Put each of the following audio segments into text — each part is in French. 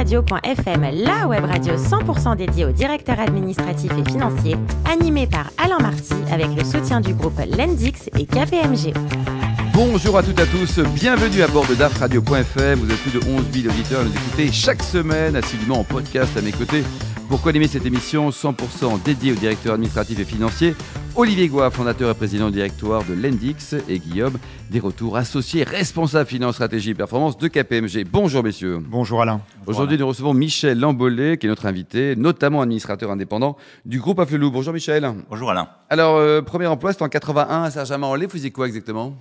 dafradio.fm, la web radio 100% dédiée aux directeurs administratifs et financiers, animée par Alain Marty avec le soutien du groupe Lendix et KPMG. Bonjour à toutes et à tous, bienvenue à bord de dafradio.fm. Vous êtes plus de 11 000 auditeurs à nous écouter chaque semaine, assidûment en podcast à mes côtés. Pour animer cette émission 100% dédiée aux directeurs administratifs et financiers, Olivier Goua, fondateur et président du directoire de Lendix, et Guillaume, des retours associés, responsable finance, stratégie et performance de KPMG. Bonjour messieurs. Bonjour Alain. Aujourd'hui, nous recevons Michel Lambollet, qui est notre invité, notamment administrateur indépendant du groupe Afflelou. Bonjour Michel. Bonjour Alain. Alors, euh, premier emploi, c'était en 81 à Saint-Germain-en-Laye. Vous faisiez quoi exactement?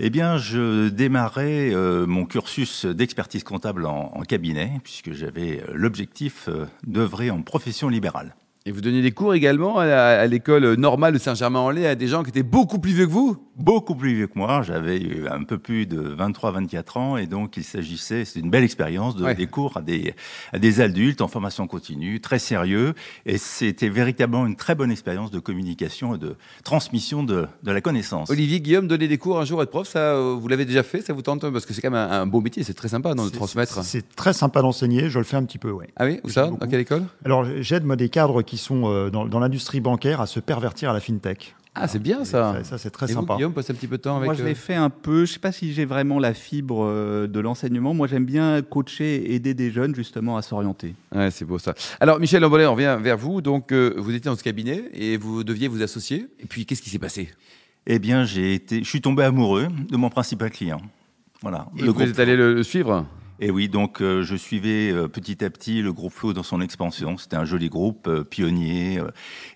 Eh bien, je démarrais euh, mon cursus d'expertise comptable en, en, cabinet, puisque j'avais euh, l'objectif euh, d'œuvrer en profession libérale. Et vous donniez des cours également à, à l'école normale de Saint-Germain-en-Laye à des gens qui étaient beaucoup plus vieux que vous? Beaucoup plus vieux que moi. J'avais eu un peu plus de 23-24 ans et donc il s'agissait, c'est une belle expérience, de Ouais. des cours à des, à des adultes en formation continue, très sérieux. Et c'était véritablement une très bonne expérience de communication et de transmission de, de la connaissance. Olivier, Guillaume, donner des cours un jour, être prof, ça, vous l'avez déjà fait Ça vous tente Parce que c'est quand même un, un beau métier, c'est très sympa C'est- transmettre. C'est très sympa d'enseigner, je le fais un petit peu, oui. Ah oui Où ça? beaucoup. Dans quelle école? Alors j'aide moi des cadres qui sont euh, dans, dans l'industrie bancaire à se pervertir à la fintech. Ah, c'est bien ça. Ça, ça, c'est très Et vous, sympa. Guillaume, passez un petit peu de temps avec. Moi, je euh, l'ai fait un peu. Je sais pas si j'ai vraiment la fibre euh, de l'enseignement. Moi, j'aime bien coacher et aider des jeunes justement à s'orienter. Ouais, c'est beau ça. Alors, Michel Lambollet, on revient vers vous. Donc, euh, vous étiez dans ce cabinet et vous deviez vous associer. Et puis, qu'est-ce qui s'est passé? Eh bien, j'ai été, je suis tombé amoureux de mon principal client. Voilà. Et vous êtes allé le, le suivre? Et oui, donc euh, je suivais euh, petit à petit le groupe Flow dans son expansion. C'était un joli groupe euh, pionnier euh,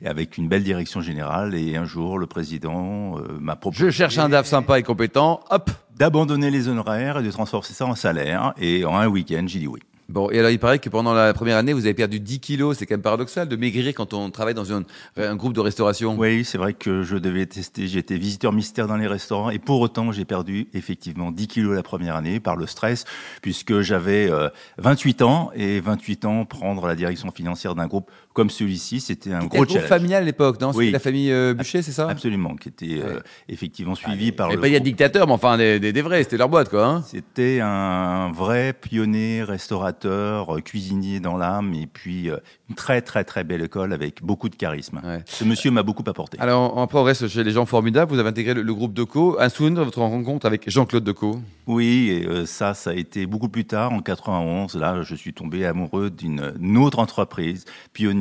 avec une belle direction générale. Et un jour, le président euh, m'a proposé Je cherche un DAF sympa et compétent. Hop d'abandonner les honoraires et de transformer ça en salaire. Et en un week-end, j'ai dit oui. Bon, et alors il paraît que pendant la première année, vous avez perdu 10 kilos. C'est quand même paradoxal de maigrir quand on travaille dans un, un groupe de restauration. Oui, c'est vrai que je devais tester. J'étais visiteur mystère dans les restaurants et pour autant, j'ai perdu effectivement 10 kilos la première année par le stress, puisque j'avais euh, 28 ans et 28 ans prendre la direction financière d'un groupe comme celui-ci, c'était un C'était gros challenge. familial à l'époque, non? Oui. La famille euh, Bûcher, c'est ça? Absolument, qui était euh, effectivement suivi par Et le. pas il y a groupe. dictateurs, mais enfin des, des, des vrais, c'était leur boîte quoi. Hein C'était un vrai pionnier, restaurateur, euh, cuisinier dans l'âme, et puis euh, une très très très belle école avec beaucoup de charisme. Ouais. Ce monsieur m'a beaucoup apporté. alors après on reste chez les gens formidables. Vous avez intégré le, le groupe Deco. Un souvenir de votre rencontre avec Jean-Claude Deco? Oui, et ça, ça a été beaucoup plus tard, en 91. Là, je suis tombé amoureux d'une une autre entreprise,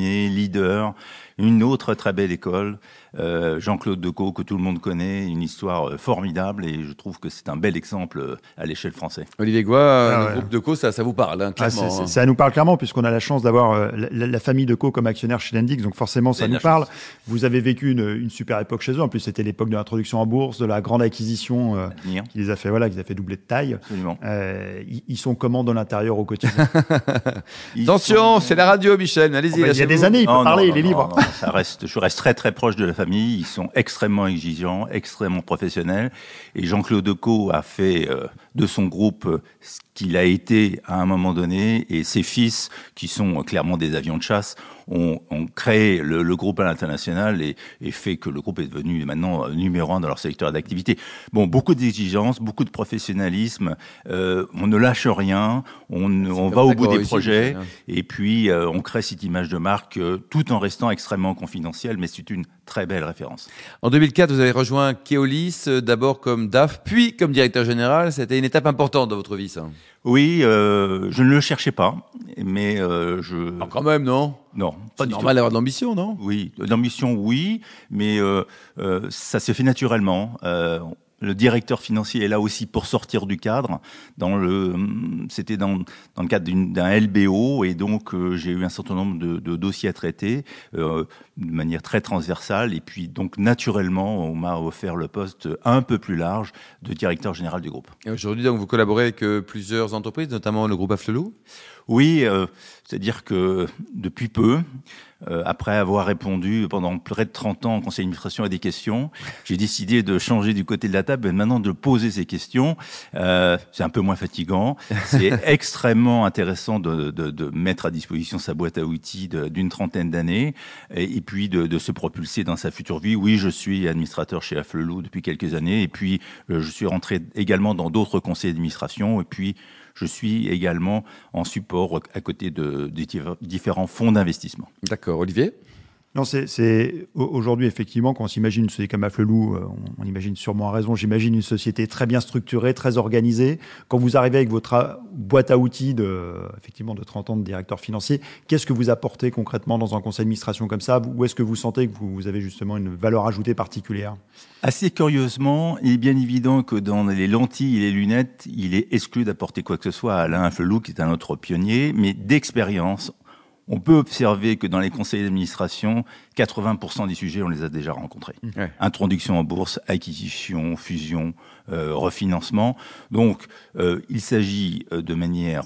pionnier, leader, une autre très belle école, euh, Jean-Claude Decaux, que tout le monde connaît, une histoire euh, formidable, et je trouve que c'est un bel exemple euh, à l'échelle française. Olivier Goua, Ah le ouais. groupe Deco, ça, ça vous parle, hein, Ah, clairement. hein. ça nous parle clairement puisqu'on a la chance d'avoir euh, la, la famille de Co comme actionnaire chez Lendix, donc forcément ça nous parle. Vous avez vécu une, une super époque chez eux. En plus, c'était l'époque de l'introduction en bourse, de la grande acquisition euh, qui les a fait voilà, qui les a fait doubler de taille. absolument. Euh, ils, ils sont comment dans l'intérieur au quotidien? Attention, sont- c'est la radio, Michel. Allez-y. Oh, bah, Des années, il peut Non, parler, non, il est libre. ça reste, je reste très très proche de la famille. Ils sont extrêmement exigeants, extrêmement professionnels. Et Jean-Claude Decaux a fait euh, de son groupe euh, ce qu'il a été à un moment donné. Et ses fils, qui sont euh, clairement des avions de chasse, ont, ont créé le, le groupe à l'international et, et fait que le groupe est devenu maintenant euh, numéro un dans leur secteur d'activité. Bon, beaucoup d'exigences, beaucoup de professionnalisme. euh, on ne lâche rien. On, va au bout des projets. Et puis, euh, on crée cette image de marque euh, tout en restant extrêmement confidentiel, mais c'est une très belle référence. En 2004, vous avez rejoint Keolis, euh, d'abord comme DAF, puis comme directeur général. C'était une étape importante dans votre vie, ça. Oui, euh, je ne le cherchais pas, mais euh, je... Ah, quand même, non? Non, pas du normal tout. d'avoir de l'ambition, non? Oui, l'ambition, oui, mais euh, euh, ça s'est fait naturellement. Le directeur financier est là aussi pour sortir du cadre. Dans le, c'était dans, le cadre d'un LBO et donc euh, j'ai eu un certain nombre de, de dossiers à traiter euh, de manière très transversale et puis donc naturellement on m'a offert le poste un peu plus large de directeur général du groupe. Et Aujourd'hui, donc, vous collaborez avec euh, plusieurs entreprises, notamment le groupe Afflelou? Oui, euh, c'est-à-dire que depuis peu, euh, après avoir répondu pendant près de 30 ans en conseil d'administration à des questions, j'ai décidé de changer du côté de la table et maintenant de poser ces questions. Euh, c'est un peu moins fatigant. C'est extrêmement intéressant de, de, de mettre à disposition sa boîte à outils d'une trentaine d'années et, et puis de, de se propulser dans sa future vie. Oui, je suis administrateur chez Afflelou depuis quelques années et puis euh, je suis rentré également dans d'autres conseils d'administration et puis je suis également en support à côté de, différents fonds d'investissement. D'accord. Olivier? Non, c'est aujourd'hui effectivement quand on s'imagine une société comme Afflelou, euh, on, on, imagine sûrement à raison. J'imagine une société très bien structurée, très organisée. Quand vous arrivez avec votre boîte à outils de effectivement de 30 ans de directeur financier, qu'est-ce que vous apportez concrètement dans un conseil d'administration comme ça? Où est-ce que vous sentez que vous, avez justement une valeur ajoutée particulière? Assez curieusement, il est bien évident que dans les lentilles et les lunettes, il est exclu d'apporter quoi que ce soit à Alain Afflelou, qui est un autre pionnier, mais d'expérience, on peut observer que dans les conseils d'administration, 80% des sujets, on les a déjà rencontrés. Mmh. Introduction en bourse, acquisition, fusion, euh, refinancement. Donc, euh, il s'agit euh, de manière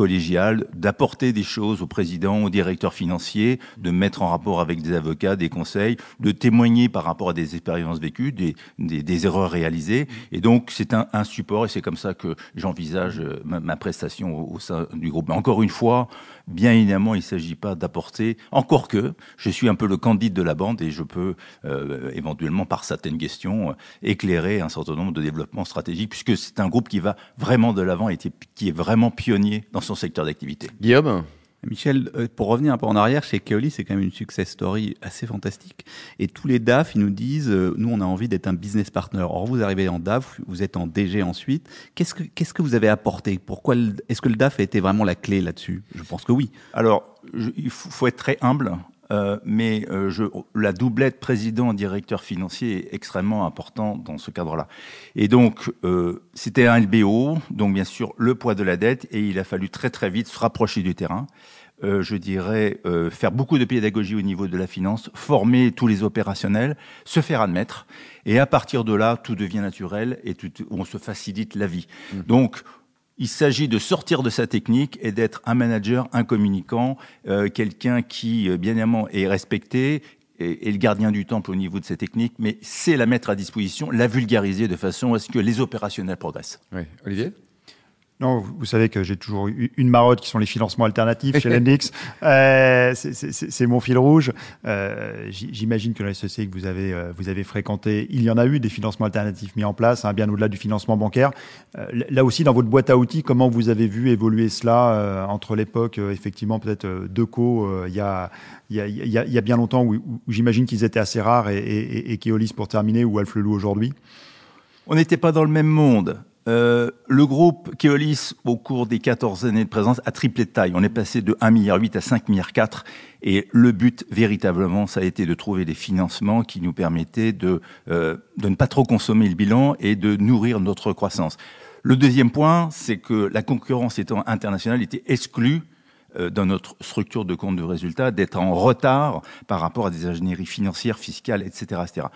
collégiale, d'apporter des choses au président, au directeur financier, de mettre en rapport avec des avocats, des conseils, de témoigner par rapport à des expériences vécues, des, erreurs réalisées. Et donc, c'est un, support et c'est comme ça que j'envisage ma, ma, prestation au, au, sein du groupe. Mais encore une fois, bien évidemment, il ne s'agit pas d'apporter, encore que je suis un peu le candide de la bande et je peux euh, éventuellement, par certaines questions, euh, éclairer un certain nombre de développements stratégiques, puisque c'est un groupe qui va vraiment de l'avant et qui est vraiment pionnier dans son secteur d'activité. Guillaume Michel, euh, pour revenir un peu en arrière, chez Keoli, c'est quand même une success story assez fantastique. Et tous les DAF, ils nous disent, euh, nous, on a envie d'être un business partner. Or, vous arrivez en DAF, vous êtes en DG ensuite. Qu'est-ce que, qu'est-ce que vous avez apporté? Pourquoi est-ce que le DAF a été vraiment la clé là-dessus? Je pense que oui. Alors, je, il faut être très humble. Euh, mais euh, je, la doublette président-directeur financier est extrêmement important dans ce cadre-là. Et donc, euh, c'était un LBO, donc bien sûr le poids de la dette, et il a fallu très très vite se rapprocher du terrain. Euh, je dirais, euh, faire beaucoup de pédagogie au niveau de la finance, former tous les opérationnels, se faire admettre, et à partir de là, tout devient naturel et tout, on se facilite la vie. Mmh. Donc, il s'agit de sortir de sa technique et d'être un manager, un communicant, euh, quelqu'un qui, euh, bien évidemment, est respecté et, et, le gardien du temple au niveau de ses techniques, mais c'est la mettre à disposition, la vulgariser de façon à ce que les opérationnels progressent. Oui. Olivier? Non, vous savez que j'ai toujours eu une marotte qui sont les financements alternatifs chez Lendix. Euh, c'est mon fil rouge. Euh, J'imagine que dans les sociétés que vous avez, euh, vous avez fréquentées, il y en a eu des financements alternatifs mis en place, hein, bien au-delà du financement bancaire. Euh, là aussi, dans votre boîte à outils, comment vous avez vu évoluer cela euh, entre l'époque, euh, effectivement, peut-être Deco, il y a il y, a, il, y a, il y a bien longtemps où, où j'imagine qu'ils étaient assez rares et, et, et Keolis pour terminer ou Alflelou aujourd'hui? On n'était pas dans le même monde. Euh, le groupe Keolis, au cours des 14 années de présence, a triplé de taille. On est passé de 1,8 milliard à 5,4 milliards. Et le but, véritablement, ça a été de trouver des financements qui nous permettaient de, euh, de ne pas trop consommer le bilan et de nourrir notre croissance. Le deuxième point, c'est que la concurrence étant internationale était exclue euh, dans notre structure de compte de résultats d'être en retard par rapport à des ingénieries financières, fiscales, etc. etc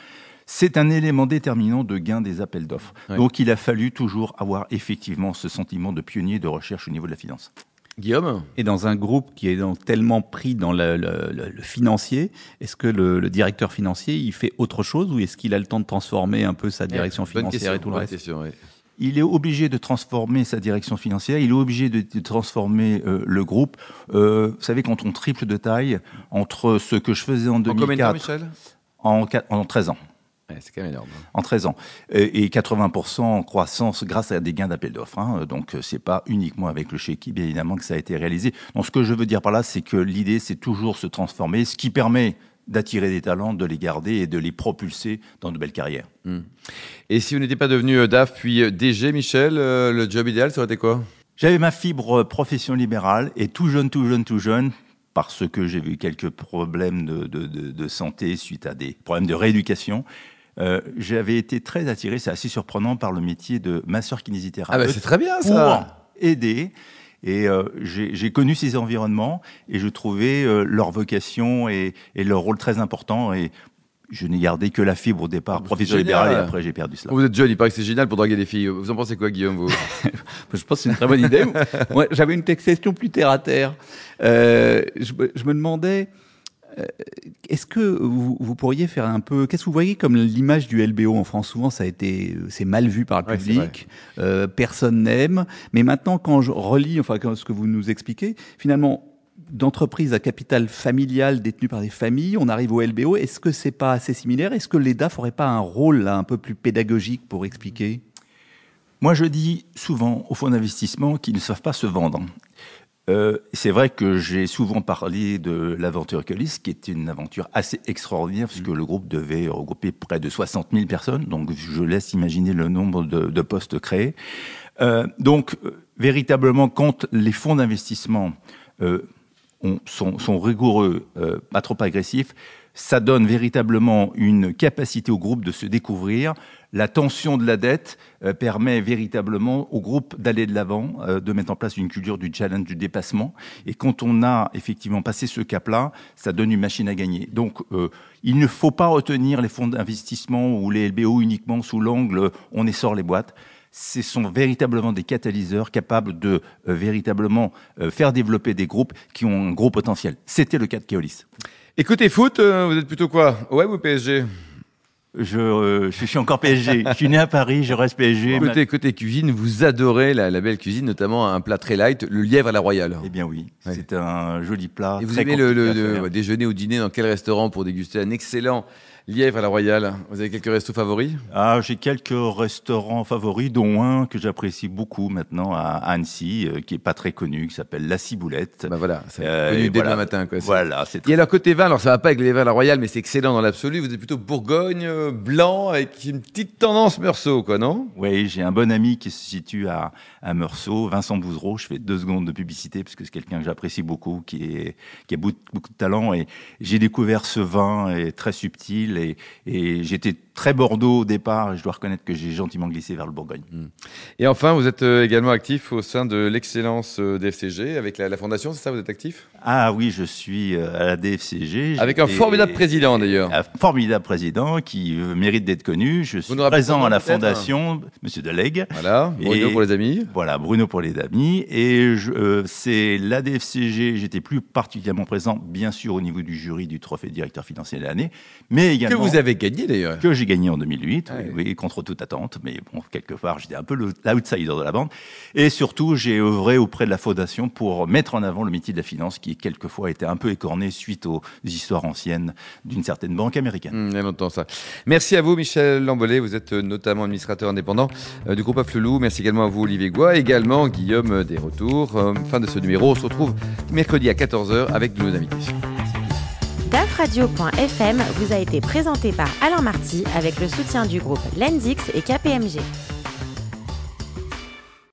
c'est un élément déterminant de gain des appels d'offres. Ouais. Donc il a fallu toujours avoir effectivement ce sentiment de pionnier de recherche au niveau de la finance. Guillaume? Et dans un groupe qui est donc tellement pris dans le, le, le, le financier, est-ce que le, le, directeur financier, il fait autre chose ou est-ce qu'il a le temps de transformer un peu sa direction ouais, financière question, et tout le reste? question, ouais. Il est obligé de transformer sa direction financière, il est obligé de, de transformer euh, le groupe. Euh, vous savez, quand on triple de taille, entre ce que je faisais en 2004... En combien de temps, Michel? En, en 13 ans. Ouais, c'est quand même énorme. En 13 ans. Et 80% en croissance grâce à des gains d'appel d'offres. Hein. Donc, c'est pas uniquement avec le chéquier, bien évidemment, que ça a été réalisé. Donc, ce que je veux dire par là, c'est que l'idée, c'est toujours se transformer, ce qui permet d'attirer des talents, de les garder et de les propulser dans de belles carrières. Mmh. Et si vous n'étiez pas devenu DAF puis DG, Michel, euh, le job idéal, ça aurait été quoi? J'avais ma fibre profession libérale et tout jeune, tout jeune, tout jeune, parce que j'ai eu quelques problèmes de, de, de, de santé suite à des problèmes de rééducation, euh, j'avais été très attiré, c'est assez surprenant, par le métier de masseur kinésithérapeute. Ah bah c'est très bien ça. Pour aider. Et euh, j'ai connu ces environnements et je trouvais euh, leur vocation et, et, leur rôle très important. Et je n'ai gardé que la fibre au départ, ah, professeur libéral, et après j'ai perdu cela. Vous êtes jeune, il paraît que c'est génial pour draguer des filles. Vous en pensez quoi, Guillaume vous? Je pense que c'est une très bonne idée. Moi, J'avais une question plus terre à terre. Euh, je, je, me demandais, est-ce que vous, vous, pourriez faire un peu, qu'est-ce que vous voyez comme l'image du LBO en France? Souvent, ça a été, c'est mal vu par le ouais, public, euh, personne n'aime. Mais maintenant, quand je relis, enfin, ce que vous nous expliquez, finalement, d'entreprises à capital familial détenues par des familles, on arrive au LBO. Est-ce que c'est pas assez similaire? Est-ce que l'EDA n'aurait pas un rôle là, un peu plus pédagogique pour expliquer? Moi, je dis souvent aux fonds d'investissement qu'ils ne savent pas se vendre Euh, c'est vrai que j'ai souvent parlé de l'aventure Colis, qui est une aventure assez extraordinaire, puisque le groupe devait regrouper près de 60 000 personnes, donc je laisse imaginer le nombre de, de postes créés. Euh, donc, euh, véritablement, quand les fonds d'investissement euh, ont, sont, sont, rigoureux, euh, pas trop agressifs, ça donne véritablement une capacité au groupe de se découvrir. La tension de la dette euh, permet véritablement au groupe d'aller de l'avant, euh, de mettre en place une culture du challenge, du dépassement. Et quand on a effectivement passé ce cap-là, ça donne une machine à gagner. Donc, euh, il ne faut pas retenir les fonds d'investissement ou les LBO uniquement sous l'angle on essore les boîtes ce sont véritablement des catalyseurs capables de euh, véritablement euh, faire développer des groupes qui ont un gros potentiel. C'était le cas de Keolis. Écoutez, foot, euh, vous êtes plutôt quoi? Ouais ou PSG je, euh, je suis encore PSG. je suis né à Paris, je reste PSG. Côté, côté cuisine, vous adorez la, la, belle cuisine, notamment un plat très light, le lièvre à la royale. Eh bien oui, ouais. c'est un joli plat. Et vous aimez le, le, le déjeuner ou dîner dans quel restaurant pour déguster un excellent lièvre à la royale Vous avez quelques restos favoris? Ah, j'ai quelques restaurants favoris, dont un que j'apprécie beaucoup maintenant à Annecy, euh, qui est pas très connu, qui s'appelle La Ciboulette. Bah voilà, c'est euh, connu dès voilà. matin. Quoi. Voilà. Et alors côté vin, alors ça va pas avec le lièvre à la royale, mais c'est excellent dans l'absolu. Vous êtes plutôt Bourgogne, euh, blanc, avec une petite tendance Meursault, quoi, non? Oui, j'ai un bon ami qui se situe à, à Meursault, Vincent Bouzereau. Je fais deux secondes de publicité parce que c'est quelqu'un que j'apprécie beaucoup, qui, est, qui a beaucoup, beaucoup de talent. Et j'ai découvert ce vin et très subtil et, et j'étais très Bordeaux au départ et je dois reconnaître que j'ai gentiment glissé vers le Bourgogne. Mmh. Et enfin, vous êtes euh, également actif au sein de l'excellence euh, DFCG avec la, la fondation, c'est ça Vous êtes actif? Ah oui, je suis euh, à la DFCG. Avec un formidable président d'ailleurs. Un formidable président qui mérite d'être connu. Je suis présent à la fondation, hein Monsieur Delegue. Voilà, Bruno et, pour les amis. Voilà, Bruno pour les amis. Et euh, c'est la DFCG, j'étais plus particulièrement présent, bien sûr, au niveau du jury du trophée directeur financier de l'année, mais également... Que vous avez gagné d'ailleurs. Que j'ai gagné en 2008, ah, oui, oui, contre toute attente, mais bon, quelque part, j'étais un peu l'outsider de la bande. Et surtout, j'ai œuvré auprès de la fondation pour mettre en avant le métier de la finance, qui quelquefois était un peu écorné suite aux histoires anciennes d'une certaine banque américaine. Mmh, il y a longtemps ça. Merci à vous, Michel Lambollet. Vous êtes notamment administrateur indépendant euh, du groupe Afflelou. Merci également à vous, Olivier Goua. Également, Guillaume des Retours. Euh, fin de ce numéro. On se retrouve mercredi à 14h avec de nos invités. DAFradio.fm vous a été présenté par Alain Marty avec le soutien du groupe Lendix et KPMG.